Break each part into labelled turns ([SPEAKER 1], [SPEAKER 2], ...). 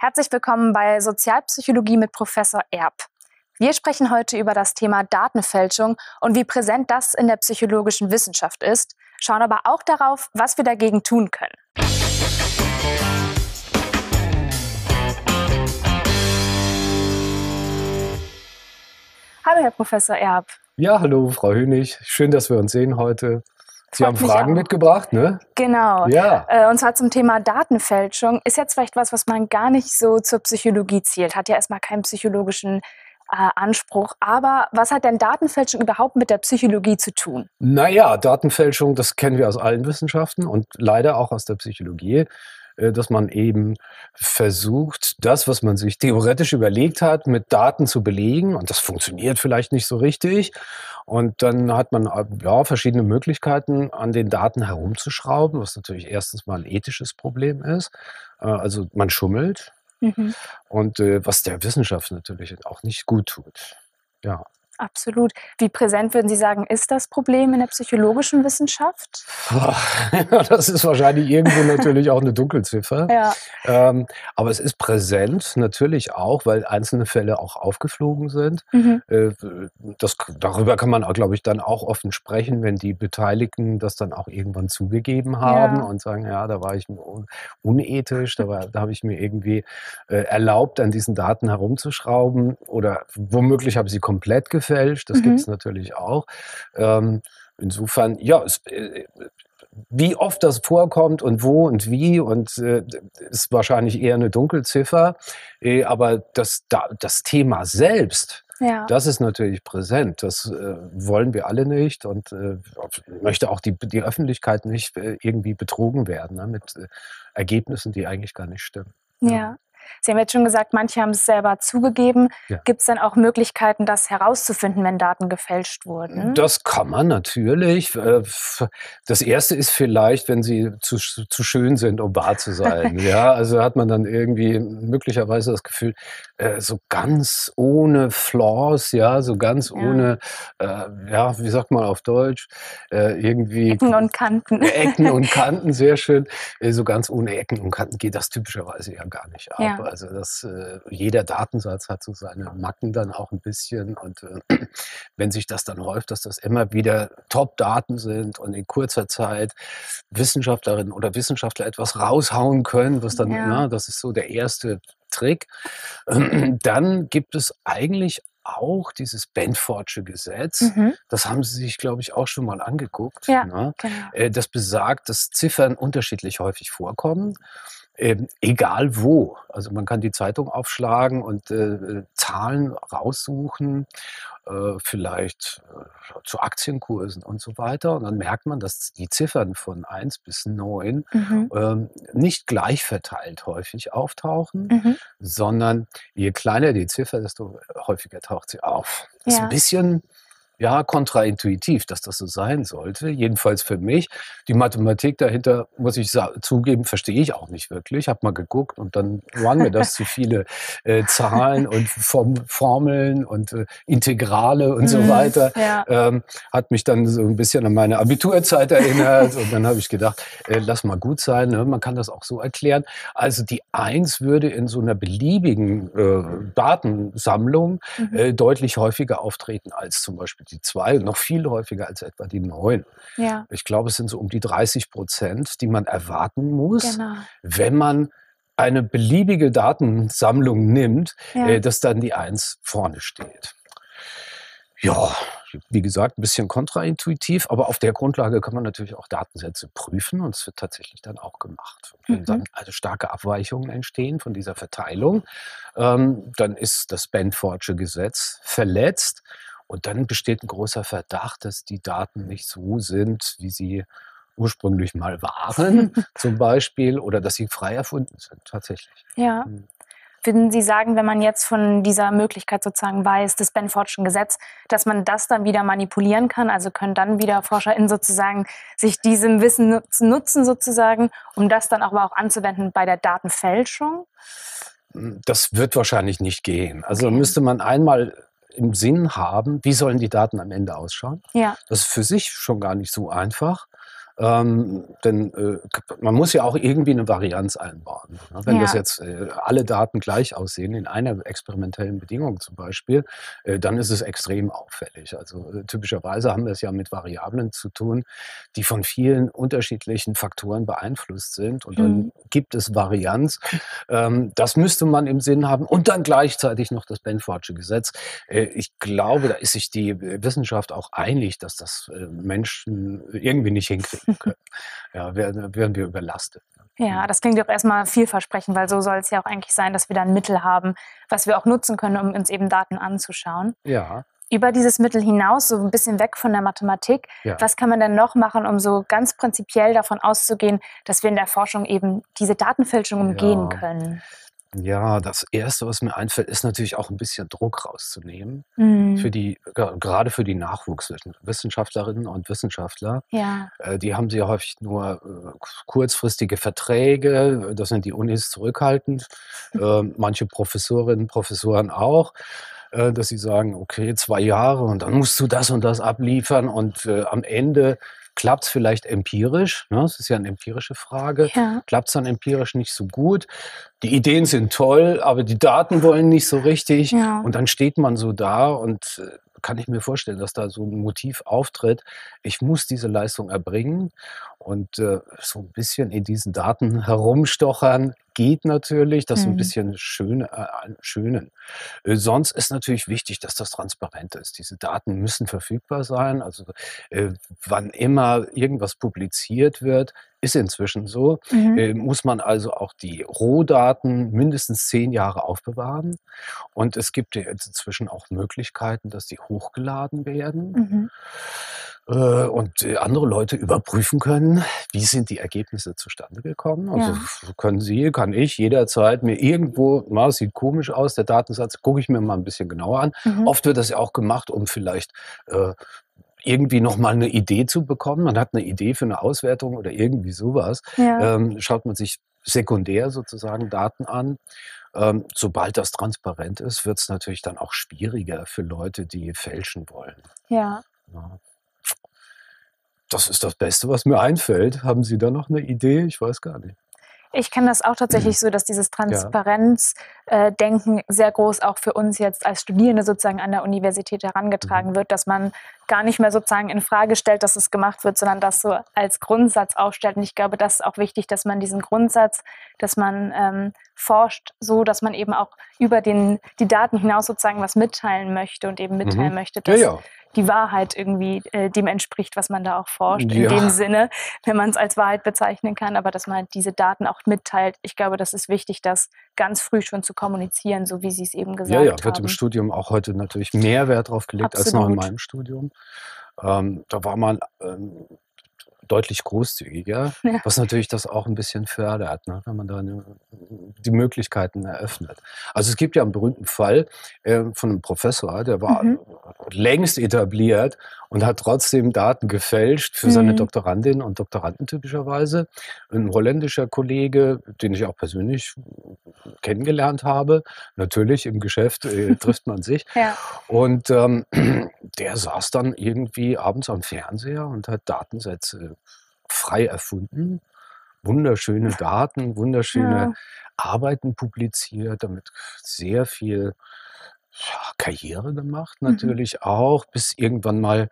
[SPEAKER 1] Herzlich willkommen bei Sozialpsychologie mit Professor Erb. Wir sprechen heute über das Thema Datenfälschung und wie präsent das in der psychologischen Wissenschaft ist, schauen aber auch darauf, was wir dagegen tun können. Hallo, Herr Professor Erb.
[SPEAKER 2] Ja, hallo, Frau Hönig. Schön, dass wir uns sehen heute. Sie haben Fragen mitgebracht, ne?
[SPEAKER 1] Genau.
[SPEAKER 2] Ja.
[SPEAKER 1] Äh, Und zwar zum Thema Datenfälschung. Ist jetzt vielleicht was, was man gar nicht so zur Psychologie zielt. Hat ja erstmal keinen psychologischen äh, Anspruch. Aber was hat denn Datenfälschung überhaupt mit der Psychologie zu tun?
[SPEAKER 2] Naja, Datenfälschung, das kennen wir aus allen Wissenschaften und leider auch aus der Psychologie, dass man eben versucht, das, was man sich theoretisch überlegt hat, mit Daten zu belegen. Und das funktioniert vielleicht nicht so richtig. Und dann hat man äh, ja, verschiedene Möglichkeiten, an den Daten herumzuschrauben, was natürlich erstens mal ein ethisches Problem ist. Äh, Also man schummelt
[SPEAKER 1] Mhm.
[SPEAKER 2] und äh, was der Wissenschaft natürlich auch nicht gut tut. Ja.
[SPEAKER 1] Absolut. Wie präsent würden Sie sagen, ist das Problem in der psychologischen Wissenschaft?
[SPEAKER 2] Das ist wahrscheinlich irgendwo natürlich auch eine Dunkelziffer.
[SPEAKER 1] Ja.
[SPEAKER 2] Ähm, aber es ist präsent natürlich auch, weil einzelne Fälle auch aufgeflogen sind.
[SPEAKER 1] Mhm.
[SPEAKER 2] Äh, das, darüber kann man, glaube ich, dann auch offen sprechen, wenn die Beteiligten das dann auch irgendwann zugegeben haben
[SPEAKER 1] Ja.
[SPEAKER 2] und sagen, ja, da war ich un- unethisch, da, war, da habe ich mir irgendwie äh, erlaubt, an diesen Daten herumzuschrauben oder womöglich habe ich sie komplett gefälscht. Das
[SPEAKER 1] Mhm.
[SPEAKER 2] gibt es natürlich auch. Ähm, insofern, ja, es, äh, wie oft das vorkommt und wo und wie und äh, ist wahrscheinlich eher eine Dunkelziffer. Äh, aber das, da, das Thema selbst,
[SPEAKER 1] Ja.
[SPEAKER 2] das ist natürlich präsent. Das äh, wollen wir alle nicht und äh, möchte auch die, die Öffentlichkeit nicht äh, irgendwie betrogen werden ne, mit äh, Ergebnissen, die eigentlich gar nicht stimmen.
[SPEAKER 1] Ja. Sie haben jetzt schon gesagt, manche haben es selber zugegeben.
[SPEAKER 2] Ja.
[SPEAKER 1] Gibt es denn auch Möglichkeiten, das herauszufinden, wenn Daten gefälscht wurden?
[SPEAKER 2] Das kann man natürlich. Äh, Das erste ist vielleicht, wenn sie zu, zu schön sind, um wahr zu sein. ja, also hat man dann irgendwie möglicherweise das Gefühl, äh, so ganz ohne Flaws, ja, so ganz
[SPEAKER 1] Ja.
[SPEAKER 2] ohne, äh, ja, wie sagt man auf Deutsch, irgendwie
[SPEAKER 1] Ecken und Kanten.
[SPEAKER 2] Ecken und Kanten, sehr schön. So ganz ohne Ecken und Kanten geht das typischerweise ja gar nicht ab.
[SPEAKER 1] Ja.
[SPEAKER 2] Also das, äh, jeder Datensatz hat so seine Macken dann auch ein bisschen. Und äh, wenn sich das dann häuft, dass das immer wieder Top-Daten sind und in kurzer Zeit Wissenschaftlerinnen oder Wissenschaftler etwas raushauen können, was dann,
[SPEAKER 1] Ja.
[SPEAKER 2] na, das ist so der erste Trick, dann gibt es eigentlich auch dieses Benfordsche Gesetz.
[SPEAKER 1] Mhm.
[SPEAKER 2] Das haben Sie sich, glaube ich, auch schon mal angeguckt.
[SPEAKER 1] Ja.
[SPEAKER 2] Ne?
[SPEAKER 1] Genau.
[SPEAKER 2] Äh, Das besagt, dass Ziffern unterschiedlich häufig vorkommen, ähm, egal wo. Also man kann die Zeitung aufschlagen und äh, Zahlen raussuchen, äh, vielleicht äh, zu Aktienkursen und so weiter. Und dann merkt man, dass die Ziffern von 1 bis 9
[SPEAKER 1] Mhm.
[SPEAKER 2] ähm, nicht gleich verteilt häufig auftauchen,
[SPEAKER 1] Mhm.
[SPEAKER 2] sondern je kleiner die Ziffer, desto häufiger taucht sie auf. Das ist
[SPEAKER 1] Ja.
[SPEAKER 2] ein bisschen ja, kontraintuitiv, dass das so sein sollte. Jedenfalls für mich. Die Mathematik dahinter, muss ich zugeben, verstehe ich auch nicht wirklich. Ich habe mal geguckt und dann waren mir das zu viele äh, Zahlen und Form Formeln und äh, Integrale und so
[SPEAKER 1] Mhm.
[SPEAKER 2] weiter.
[SPEAKER 1] Ja.
[SPEAKER 2] Ähm, hat mich dann so ein bisschen an meine Abiturzeit erinnert und dann habe ich gedacht, äh, lass mal gut sein, ne? man kann das auch so erklären. Also die Eins würde in so einer beliebigen äh, Datensammlung
[SPEAKER 1] Mhm.
[SPEAKER 2] äh, deutlich häufiger auftreten als zum Beispiel die zwei, noch viel häufiger als etwa die neun.
[SPEAKER 1] ja.
[SPEAKER 2] Ich glaube, es sind so um die 30 Prozent, die man erwarten muss,
[SPEAKER 1] Genau.
[SPEAKER 2] wenn man eine beliebige Datensammlung nimmt,
[SPEAKER 1] Ja.
[SPEAKER 2] äh, dass dann die Eins vorne steht. Ja, wie gesagt, ein bisschen kontraintuitiv, aber auf der Grundlage kann man natürlich auch Datensätze prüfen und es wird tatsächlich dann auch gemacht. Wenn
[SPEAKER 1] Mhm.
[SPEAKER 2] dann also starke Abweichungen entstehen von dieser Verteilung, ähm, dann ist das Benfordsche Gesetz verletzt und dann besteht ein großer Verdacht, dass die Daten nicht so sind, wie sie ursprünglich mal waren, zum Beispiel, oder dass sie frei erfunden sind, tatsächlich.
[SPEAKER 1] Ja.
[SPEAKER 2] Mhm.
[SPEAKER 1] Würden Sie sagen, wenn man jetzt von dieser Möglichkeit sozusagen weiß, des Benfordschen Gesetz, dass man das dann wieder manipulieren kann? Also können dann wieder ForscherInnen sozusagen sich diesem Wissen nutzen, nutzen sozusagen, um das dann aber auch anzuwenden bei der Datenfälschung?
[SPEAKER 2] Das wird wahrscheinlich nicht gehen. Also
[SPEAKER 1] Okay.
[SPEAKER 2] müsste man einmal im Sinn haben, wie sollen die Daten am Ende ausschauen.
[SPEAKER 1] Ja.
[SPEAKER 2] Das ist für sich schon gar nicht so einfach. Ähm, denn äh, man muss ja auch irgendwie eine Varianz einbauen. Ne? Wenn
[SPEAKER 1] Ja.
[SPEAKER 2] das jetzt äh, alle Daten gleich aussehen, in einer experimentellen Bedingung zum Beispiel, äh, dann ist es extrem auffällig. Also äh, typischerweise haben wir es ja mit Variablen zu tun, die von vielen unterschiedlichen Faktoren beeinflusst sind. Und dann
[SPEAKER 1] Mhm.
[SPEAKER 2] gibt es Varianz. Ähm, das müsste man im Sinn haben. Und dann gleichzeitig noch das Benfordsche Gesetz. Äh, ich glaube, da ist sich die Wissenschaft auch einig, dass das äh, Menschen irgendwie nicht hinkriegen können. ja, werden, werden wir überlastet.
[SPEAKER 1] Ja, das klingt doch erstmal vielversprechend, weil so soll es ja auch eigentlich sein, dass wir da ein Mittel haben, was wir auch nutzen können, um uns eben Daten anzuschauen.
[SPEAKER 2] Ja,
[SPEAKER 1] Über dieses Mittel hinaus, so ein bisschen weg von der Mathematik,
[SPEAKER 2] Ja.
[SPEAKER 1] was kann man denn noch machen, um so ganz prinzipiell davon auszugehen, dass wir in der Forschung eben diese Datenfälschung umgehen
[SPEAKER 2] Ja.
[SPEAKER 1] können?
[SPEAKER 2] Ja, das Erste, was mir einfällt, ist natürlich auch ein bisschen Druck rauszunehmen.
[SPEAKER 1] Mhm.
[SPEAKER 2] Für die, ge- gerade für die Nachwuchswissenschaftlerinnen und Wissenschaftler.
[SPEAKER 1] Ja,
[SPEAKER 2] Äh, Die haben sehr häufig nur äh, kurzfristige Verträge. Das sind die Unis zurückhaltend. Äh, Manche Professorinnen, Professoren auch, äh, dass sie sagen, okay, zwei Jahre und dann musst du das und das abliefern und äh, am Ende klappt es vielleicht empirisch. Ne? Das ist ja eine empirische Frage.
[SPEAKER 1] ja,
[SPEAKER 2] Klappt es dann empirisch nicht so gut. Die Ideen sind toll, aber die Daten wollen nicht so richtig.
[SPEAKER 1] ja.
[SPEAKER 2] Und dann steht man so da und äh, kann ich mir vorstellen, dass da so ein Motiv auftritt. Ich muss diese Leistung erbringen und äh, so ein bisschen in diesen Daten herumstochern geht natürlich, das so ein
[SPEAKER 1] Mhm.
[SPEAKER 2] bisschen schön, äh, schönen. Äh, sonst ist natürlich wichtig, dass das transparent ist. Diese Daten müssen verfügbar sein. Also äh, wann immer irgendwas publiziert wird, ist inzwischen so,
[SPEAKER 1] Mhm.
[SPEAKER 2] äh, muss man also auch die Rohdaten mindestens zehn Jahre aufbewahren. Und es gibt inzwischen auch Möglichkeiten, dass die hochgeladen werden
[SPEAKER 1] Mhm.
[SPEAKER 2] äh, und äh, andere Leute überprüfen können, wie sind die Ergebnisse zustande gekommen. Also
[SPEAKER 1] Ja.
[SPEAKER 2] können Sie, kann ich jederzeit mir irgendwo, na, sieht komisch aus, der Datensatz, gucke ich mir mal ein bisschen genauer an.
[SPEAKER 1] Mhm.
[SPEAKER 2] Oft wird das ja auch gemacht, um vielleicht äh, irgendwie nochmal eine Idee zu bekommen. Man hat eine Idee für eine Auswertung oder irgendwie sowas.
[SPEAKER 1] Ja.
[SPEAKER 2] Ähm, schaut man sich sekundär sozusagen Daten an. Ähm, sobald das transparent ist, wird es natürlich dann auch schwieriger für Leute, die fälschen wollen.
[SPEAKER 1] ja.
[SPEAKER 2] Ja. Das ist das Beste, was mir einfällt. Haben Sie da noch eine Idee? Ich weiß gar nicht.
[SPEAKER 1] Ich kenne das auch tatsächlich so, dass dieses Transparenzdenken sehr groß auch für uns jetzt als Studierende sozusagen an der Universität herangetragen wird, dass man gar nicht mehr sozusagen in Frage stellt, dass es gemacht wird, sondern das so als Grundsatz aufstellt. Und ich glaube, das ist auch wichtig, dass man diesen Grundsatz, dass man ähm, forscht, so dass man eben auch über den, die Daten hinaus sozusagen was mitteilen möchte und eben mitteilen
[SPEAKER 2] Mhm.
[SPEAKER 1] möchte,
[SPEAKER 2] Ja,
[SPEAKER 1] dass
[SPEAKER 2] ja.
[SPEAKER 1] Die Wahrheit irgendwie äh, dem entspricht, was man da auch forscht,
[SPEAKER 2] Ja.
[SPEAKER 1] in dem Sinne, wenn man es als Wahrheit bezeichnen kann, aber dass man diese Daten auch mitteilt. Ich glaube, das ist wichtig, das ganz früh schon zu kommunizieren, so wie Sie es eben gesagt
[SPEAKER 2] Ja, ja,
[SPEAKER 1] haben.
[SPEAKER 2] wird im Studium auch heute natürlich mehr Wert drauf gelegt als noch in
[SPEAKER 1] Absolut.
[SPEAKER 2] meinem Studium. Ähm, da war man ähm, deutlich großzügiger,
[SPEAKER 1] Ja.
[SPEAKER 2] was natürlich das auch ein bisschen fördert, ne, wenn man da die Möglichkeiten eröffnet. Also es gibt ja einen berühmten Fall äh, von einem Professor, der war
[SPEAKER 1] Mhm.
[SPEAKER 2] längst etabliert und hat trotzdem Daten gefälscht für seine
[SPEAKER 1] Mhm.
[SPEAKER 2] Doktorandinnen und Doktoranden typischerweise. Ein holländischer Kollege, den ich auch persönlich kennengelernt habe, natürlich im Geschäft äh, trifft man sich.
[SPEAKER 1] Ja,
[SPEAKER 2] Und ähm, der saß dann irgendwie abends am Fernseher und hat Datensätze frei erfunden. Wunderschöne Daten, wunderschöne
[SPEAKER 1] Ja.
[SPEAKER 2] Arbeiten publiziert, damit sehr viel ja, Karriere gemacht,
[SPEAKER 1] Mhm.
[SPEAKER 2] natürlich auch, bis irgendwann mal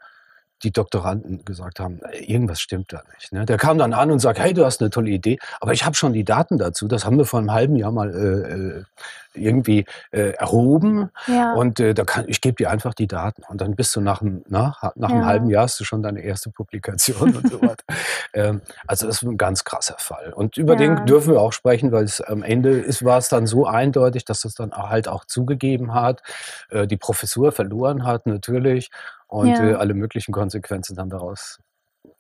[SPEAKER 2] die Doktoranden gesagt haben, "Äh, irgendwas stimmt da nicht. Ne? Der kam dann an und sagt, hey, du hast eine tolle Idee, aber ich habe schon die Daten dazu. Das haben wir vor einem halben Jahr mal äh, äh, irgendwie äh, erhoben
[SPEAKER 1] ja.
[SPEAKER 2] und äh, da kann, ich gebe dir einfach die Daten und dann bist du nach einem, na, nach einem
[SPEAKER 1] Ja.
[SPEAKER 2] halben Jahr hast du schon deine erste Publikation und so weiter. Ähm, also das ist ein ganz krasser Fall. Und über
[SPEAKER 1] Ja.
[SPEAKER 2] den dürfen wir auch sprechen, weil es am Ende ist, war es dann so eindeutig, dass es dann halt auch zugegeben hat, äh, die Professur verloren hat natürlich und äh, alle möglichen Konsequenzen dann daraus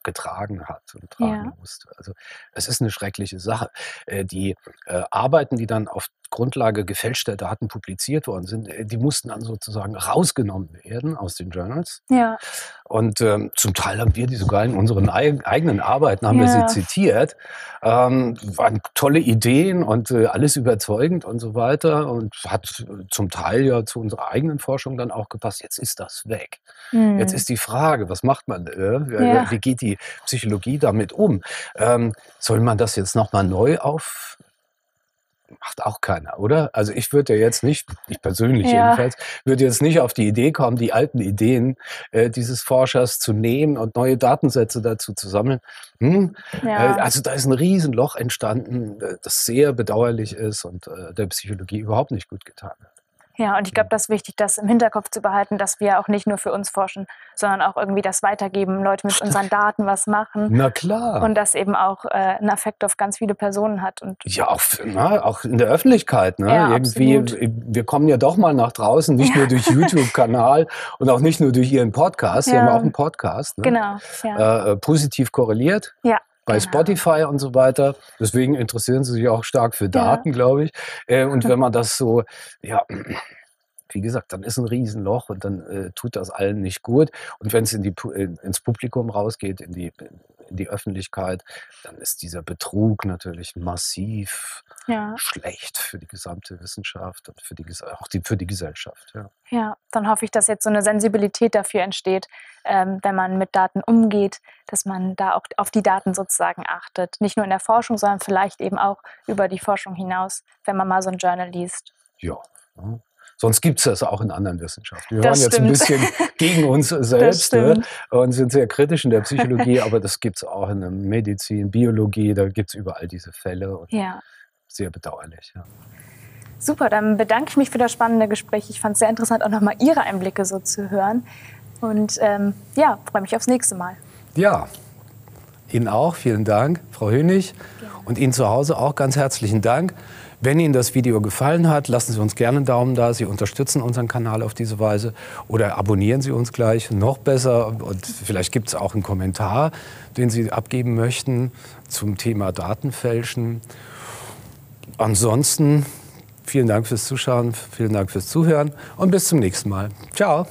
[SPEAKER 2] getragen hat und tragen
[SPEAKER 1] Ja.
[SPEAKER 2] musste. Also es ist eine schreckliche Sache. Äh, die äh, Arbeiten, die dann auf Grundlage gefälschter Daten publiziert worden sind, äh, die mussten dann sozusagen rausgenommen werden aus den Journals.
[SPEAKER 1] Ja.
[SPEAKER 2] Und ähm, zum Teil haben wir die sogar in unseren eig eigenen Arbeiten haben wir
[SPEAKER 1] Ja.
[SPEAKER 2] sie zitiert. Ähm, waren tolle Ideen und äh, alles überzeugend und so weiter und hat äh, zum Teil ja zu unserer eigenen Forschung dann auch gepasst. Jetzt ist das weg.
[SPEAKER 1] Hm.
[SPEAKER 2] Jetzt ist die Frage, was macht man? Äh, wie-
[SPEAKER 1] Ja.
[SPEAKER 2] Wie geht die Psychologie damit um? Ähm, soll man das jetzt nochmal neu auf? Macht auch keiner, oder? Also ich würde ja jetzt nicht, ich persönlich
[SPEAKER 1] Ja.
[SPEAKER 2] jedenfalls, würde jetzt nicht auf die Idee kommen, die alten Ideen äh, dieses Forschers zu nehmen und neue Datensätze dazu zu sammeln. Hm?
[SPEAKER 1] ja.
[SPEAKER 2] Äh, also da ist ein Riesenloch entstanden, äh, das sehr bedauerlich ist und äh, der Psychologie überhaupt nicht gut getan hat.
[SPEAKER 1] Ja, und ich glaube, das ist wichtig, das im Hinterkopf zu behalten, dass wir auch nicht nur für uns forschen, sondern auch irgendwie das weitergeben, Leute mit unseren Daten was machen
[SPEAKER 2] Na klar.
[SPEAKER 1] und das eben auch äh, einen Effekt auf ganz viele Personen hat. Und
[SPEAKER 2] Ja, auch, na, auch in der Öffentlichkeit. Ne?
[SPEAKER 1] Ja,
[SPEAKER 2] Irgendwie,
[SPEAKER 1] absolut.
[SPEAKER 2] wir kommen ja doch mal nach draußen, nicht
[SPEAKER 1] Ja.
[SPEAKER 2] nur durch YouTube-Kanal und auch nicht nur durch Ihren Podcast. Sie
[SPEAKER 1] Ja.
[SPEAKER 2] haben auch einen Podcast, ne?
[SPEAKER 1] genau, ja.
[SPEAKER 2] äh, äh, positiv korreliert.
[SPEAKER 1] ja.
[SPEAKER 2] Bei
[SPEAKER 1] genau.
[SPEAKER 2] Spotify und so weiter. Deswegen interessieren sie sich auch stark für Daten, glaube ich. Äh, und wenn man das so, ja, wie gesagt, dann ist ein Riesenloch und dann äh, tut das allen nicht gut. Und wenn es in ins Publikum rausgeht, in die, die Öffentlichkeit, dann ist dieser Betrug natürlich massiv
[SPEAKER 1] Ja,
[SPEAKER 2] schlecht für die gesamte Wissenschaft und für die, auch die, für die Gesellschaft. Ja.
[SPEAKER 1] ja, dann hoffe ich, dass jetzt so eine Sensibilität dafür entsteht, ähm, wenn man mit Daten umgeht, dass man da auch auf die Daten sozusagen achtet. Nicht nur in der Forschung, sondern vielleicht eben auch über die Forschung hinaus, wenn man mal so ein Journal liest.
[SPEAKER 2] Ja. ja. Sonst gibt es das auch in anderen Wissenschaften. Wir
[SPEAKER 1] Das
[SPEAKER 2] waren jetzt ein bisschen gegen uns selbst ne? und sind sehr kritisch in der Psychologie, aber das gibt es auch in der Medizin, Biologie, da gibt es überall diese Fälle und
[SPEAKER 1] Ja.
[SPEAKER 2] sehr bedauerlich. Ja.
[SPEAKER 1] Super, dann bedanke ich mich für das spannende Gespräch. Ich fand es sehr interessant, auch nochmal Ihre Einblicke so zu hören. Und ähm, ja, freue mich aufs nächste Mal.
[SPEAKER 2] ja, Ihnen auch, vielen Dank, Frau Hönig. Und Ihnen zu Hause auch ganz herzlichen Dank. Wenn Ihnen das Video gefallen hat, lassen Sie uns gerne einen Daumen da. Sie unterstützen unseren Kanal auf diese Weise. Oder abonnieren Sie uns gleich. Noch besser. Und vielleicht gibt es auch einen Kommentar, den Sie abgeben möchten zum Thema Datenfälschen. Ansonsten vielen Dank fürs Zuschauen, vielen Dank fürs Zuhören und bis zum nächsten Mal. Ciao.